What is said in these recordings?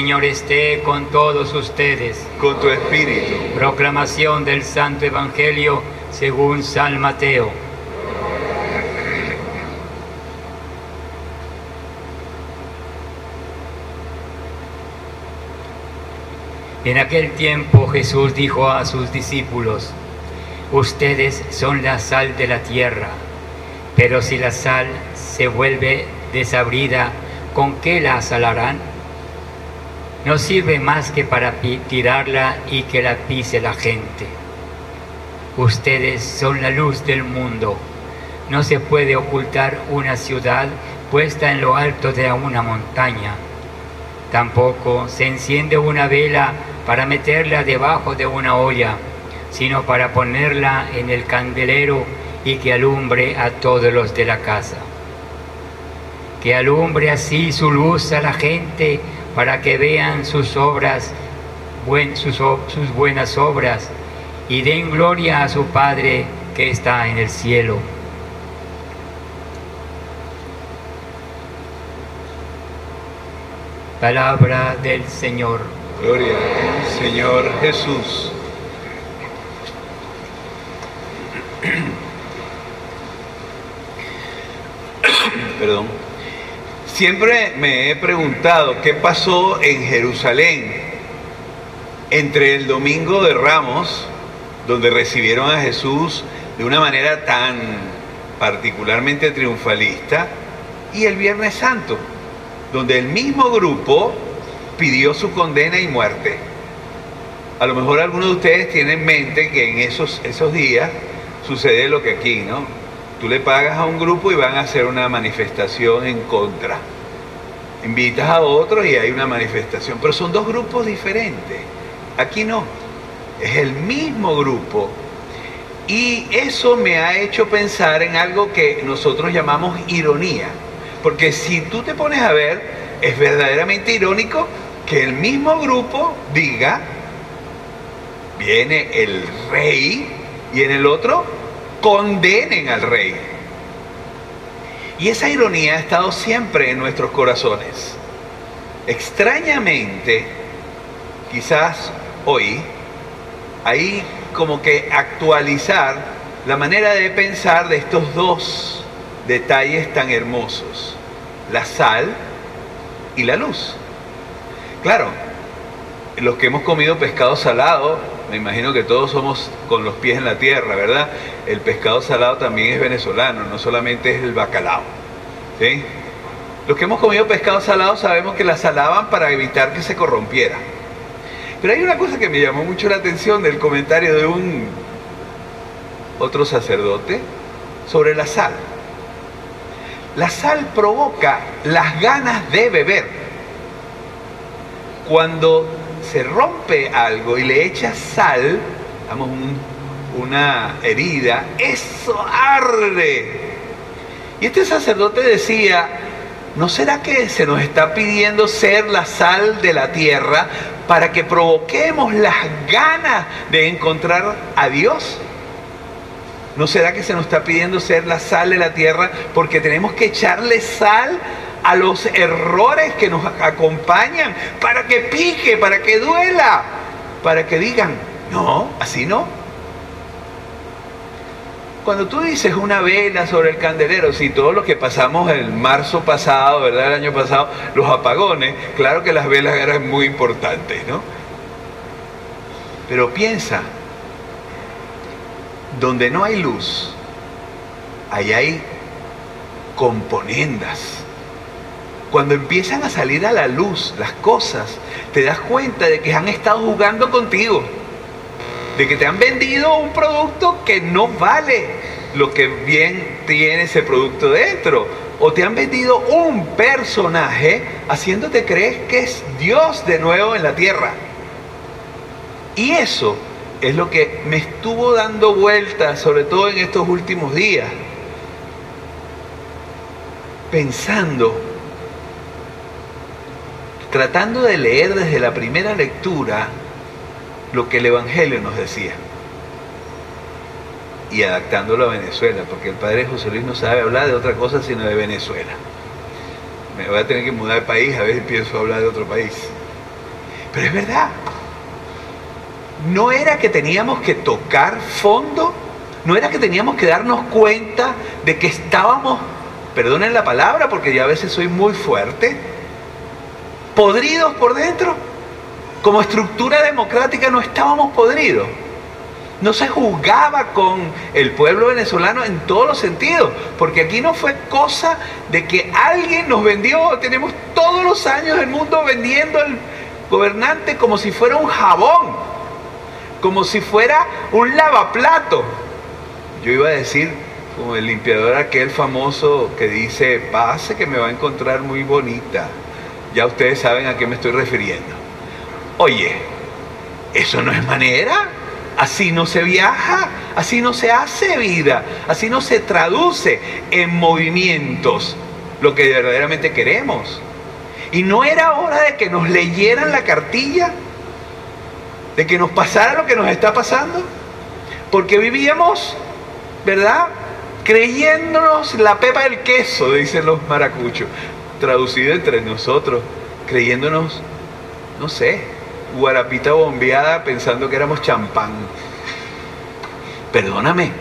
Señor esté con todos ustedes. con tu espíritu. Proclamación del Santo Evangelio según San Mateo. En aquel tiempo Jesús dijo a sus discípulos, Ustedes son la sal de la tierra, pero si la sal se vuelve desabrida, ¿con qué la salarán? No sirve más que para tirarla y que la pise la gente. Ustedes son la luz del mundo. No se puede ocultar una ciudad puesta en lo alto de una montaña. Tampoco se enciende una vela para meterla debajo de una olla, sino para ponerla en el candelero y que alumbre a todos los de la casa. Que alumbre así su luz a la gente para que vean sus obras, buen- sus, sus buenas obras y den gloria a su Padre que está en el cielo. Palabra del Señor. Gloria Señor Jesús. Perdón. Siempre me he preguntado qué pasó en Jerusalén entre el domingo de Ramos, donde recibieron a Jesús de una manera tan particularmente triunfalista, y el Viernes Santo, donde el mismo grupo pidió su condena y muerte. A lo mejor algunos de ustedes tienen en mente que en esos, esos días sucede lo que aquí, ¿no? Tú le pagas a un grupo y van a hacer una manifestación en contra. Invitas a otros y hay una manifestación, pero son dos grupos diferentes. Aquí no, es el mismo grupo. Y eso me ha hecho pensar en algo que nosotros llamamos ironía. Porque si tú te pones a ver, es verdaderamente irónico que el mismo grupo diga, viene el rey, y en el otro condenen al rey. Y esa ironía ha estado siempre en nuestros corazones. Extrañamente, quizás hoy, hay como que actualizar la manera de pensar de estos dos detalles tan hermosos, la sal y la luz. Claro, los que hemos comido pescado salado, me imagino que todos somos con los pies en la tierra, ¿verdad? El pescado salado también es venezolano, no solamente es el bacalao. Los que hemos comido pescado salado sabemos que la salaban para evitar que se corrompiera. Pero hay una cosa que me llamó mucho la atención del comentario de un otro sacerdote sobre la sal. La sal provoca las ganas de beber. Cuando se rompe algo y le echas sal, damos una herida, eso arde. Y este sacerdote decía, ¿no será que se nos está pidiendo ser la sal de la tierra para que provoquemos las ganas de encontrar a Dios? ¿No será que se nos está pidiendo ser la sal de la tierra porque tenemos que echarle sal a los errores que nos acompañan para que pique, para que duela, para que digan, no, así no? Cuando tú dices una vela sobre el candelero, si todo lo que pasamos el marzo pasado, ¿verdad? El año pasado, los apagones, claro que las velas eran muy importantes, ¿no? Pero piensa, donde no hay luz, ahí hay componendas. Cuando empiezan a salir a la luz las cosas, te das cuenta de que han estado jugando contigo, de que te han vendido un producto que no vale lo que bien tiene ese producto dentro, o te han vendido un personaje haciéndote creer que es Dios de nuevo en la tierra. Y eso es lo que me estuvo dando vueltas, sobre todo en estos últimos días, pensando, tratando de leer desde la primera lectura lo que el Evangelio nos decía y adaptándolo a Venezuela, porque el padre José Luis no sabe hablar de otra cosa sino de Venezuela. me voy a tener que mudar de país, a veces pienso hablar de otro país. Pero es verdad. No era que teníamos que tocar fondo, no era que teníamos que darnos cuenta de que estábamos, perdonen la palabra porque yo a veces soy muy fuerte, podridos por dentro. Como estructura democrática no estábamos podridos. No se juzgaba con el pueblo venezolano en todos los sentidos, porque aquí no fue cosa de que alguien nos vendió, tenemos todos los años del mundo vendiendo al gobernante como si fuera un jabón, como si fuera un lavaplato. Yo iba a decir, como el limpiador aquel famoso que dice, pase que me va a encontrar muy bonita. Ya ustedes saben a qué me estoy refiriendo. Oye, eso no es manera. Así no se viaja, así no se hace vida, así no se traduce en movimientos lo que verdaderamente queremos. Y no era hora de que nos leyeran la cartilla, de que nos pasara lo que nos está pasando, porque vivíamos, ¿verdad? Creyéndonos la pepa del queso, dicen los maracuchos, traducido entre nosotros, creyéndonos, no sé, guarapita bombeada pensando que éramos champán. Perdóname.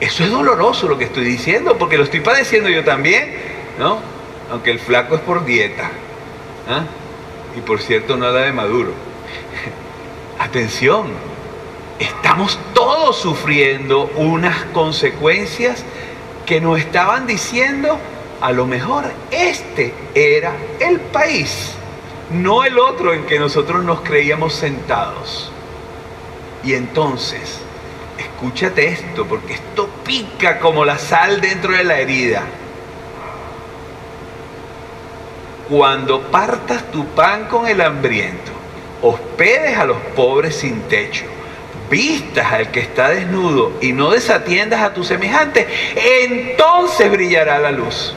Eso es doloroso lo que estoy diciendo, porque lo estoy padeciendo yo también, ¿no? Aunque el flaco es por dieta. ¿ah? Y por cierto, nada de maduro. Atención, estamos todos sufriendo unas consecuencias que nos estaban diciendo, a lo mejor este era el país no el otro en que nosotros nos creíamos sentados. Y entonces, escúchate esto, porque esto pica como la sal dentro de la herida. Cuando partas tu pan con el hambriento, hospedes a los pobres sin techo, vistas al que está desnudo y no desatiendas a tu semejante, entonces brillará la luz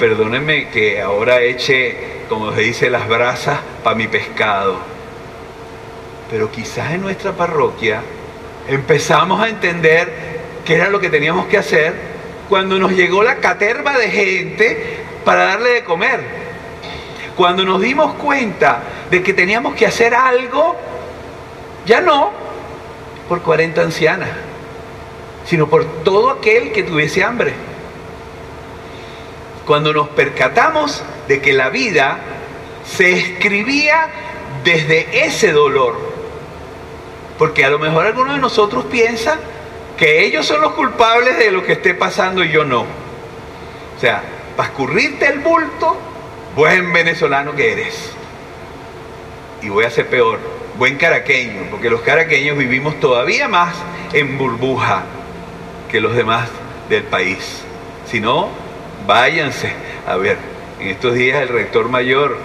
perdónenme que ahora eche, como se dice, las brasas para mi pescado. Pero quizás en nuestra parroquia empezamos a entender qué era lo que teníamos que hacer cuando nos llegó la caterva de gente para darle de comer. Cuando nos dimos cuenta de que teníamos que hacer algo, ya no por 40 ancianas, sino por todo aquel que tuviese hambre cuando nos percatamos de que la vida se escribía desde ese dolor. Porque a lo mejor alguno de nosotros piensa que ellos son los culpables de lo que esté pasando y yo no. O sea, para escurrirte el bulto, buen venezolano que eres. Y voy a ser peor, buen caraqueño, porque los caraqueños vivimos todavía más en burbuja que los demás del país. Si no, váyanse. A ver, en estos días el rector mayor,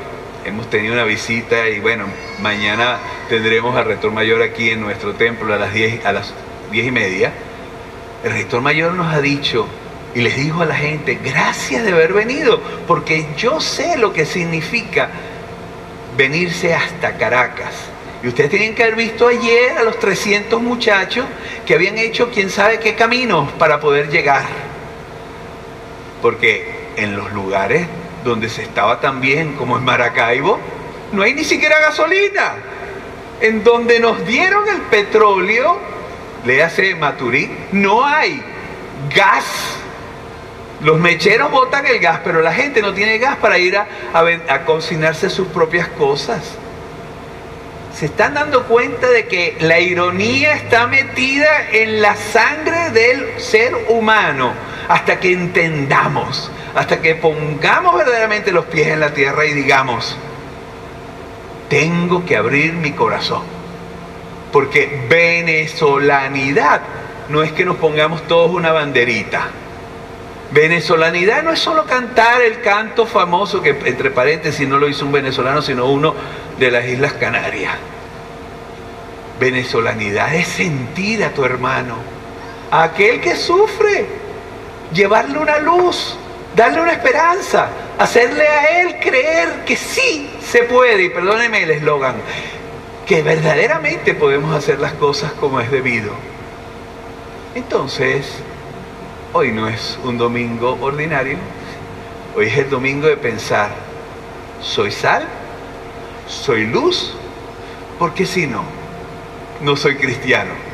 hemos tenido una visita y bueno, mañana tendremos al rector mayor aquí en nuestro templo a las 10, a las diez y media. El rector mayor nos ha dicho y les dijo a la gente, gracias de haber venido, porque yo sé lo que significa venirse hasta Caracas. Y ustedes tienen que haber visto ayer a los 300 muchachos que habían hecho quién sabe qué caminos para poder llegar. Porque en los lugares donde se estaba tan bien como en Maracaibo, no hay ni siquiera gasolina. En donde nos dieron el petróleo, le hace Maturí, no hay gas. Los mecheros botan el gas, pero la gente no tiene gas para ir a, a cocinarse sus propias cosas. Se están dando cuenta de que la ironía está metida en la sangre del ser humano hasta que entendamos, hasta que pongamos verdaderamente los pies en la tierra y digamos, tengo que abrir mi corazón. Porque venezolanidad no es que nos pongamos todos una banderita. Venezolanidad no es solo cantar el canto famoso que entre paréntesis no lo hizo un venezolano, sino uno de las Islas Canarias. Venezolanidad es sentir a tu hermano, a aquel que sufre, llevarle una luz, darle una esperanza, hacerle a él creer que sí se puede, y perdóneme el eslogan, que verdaderamente podemos hacer las cosas como es debido. Entonces, hoy no es un domingo ordinario, hoy es el domingo de pensar, ¿soy sal? ¿Soy luz? Porque si no, no soy cristiano.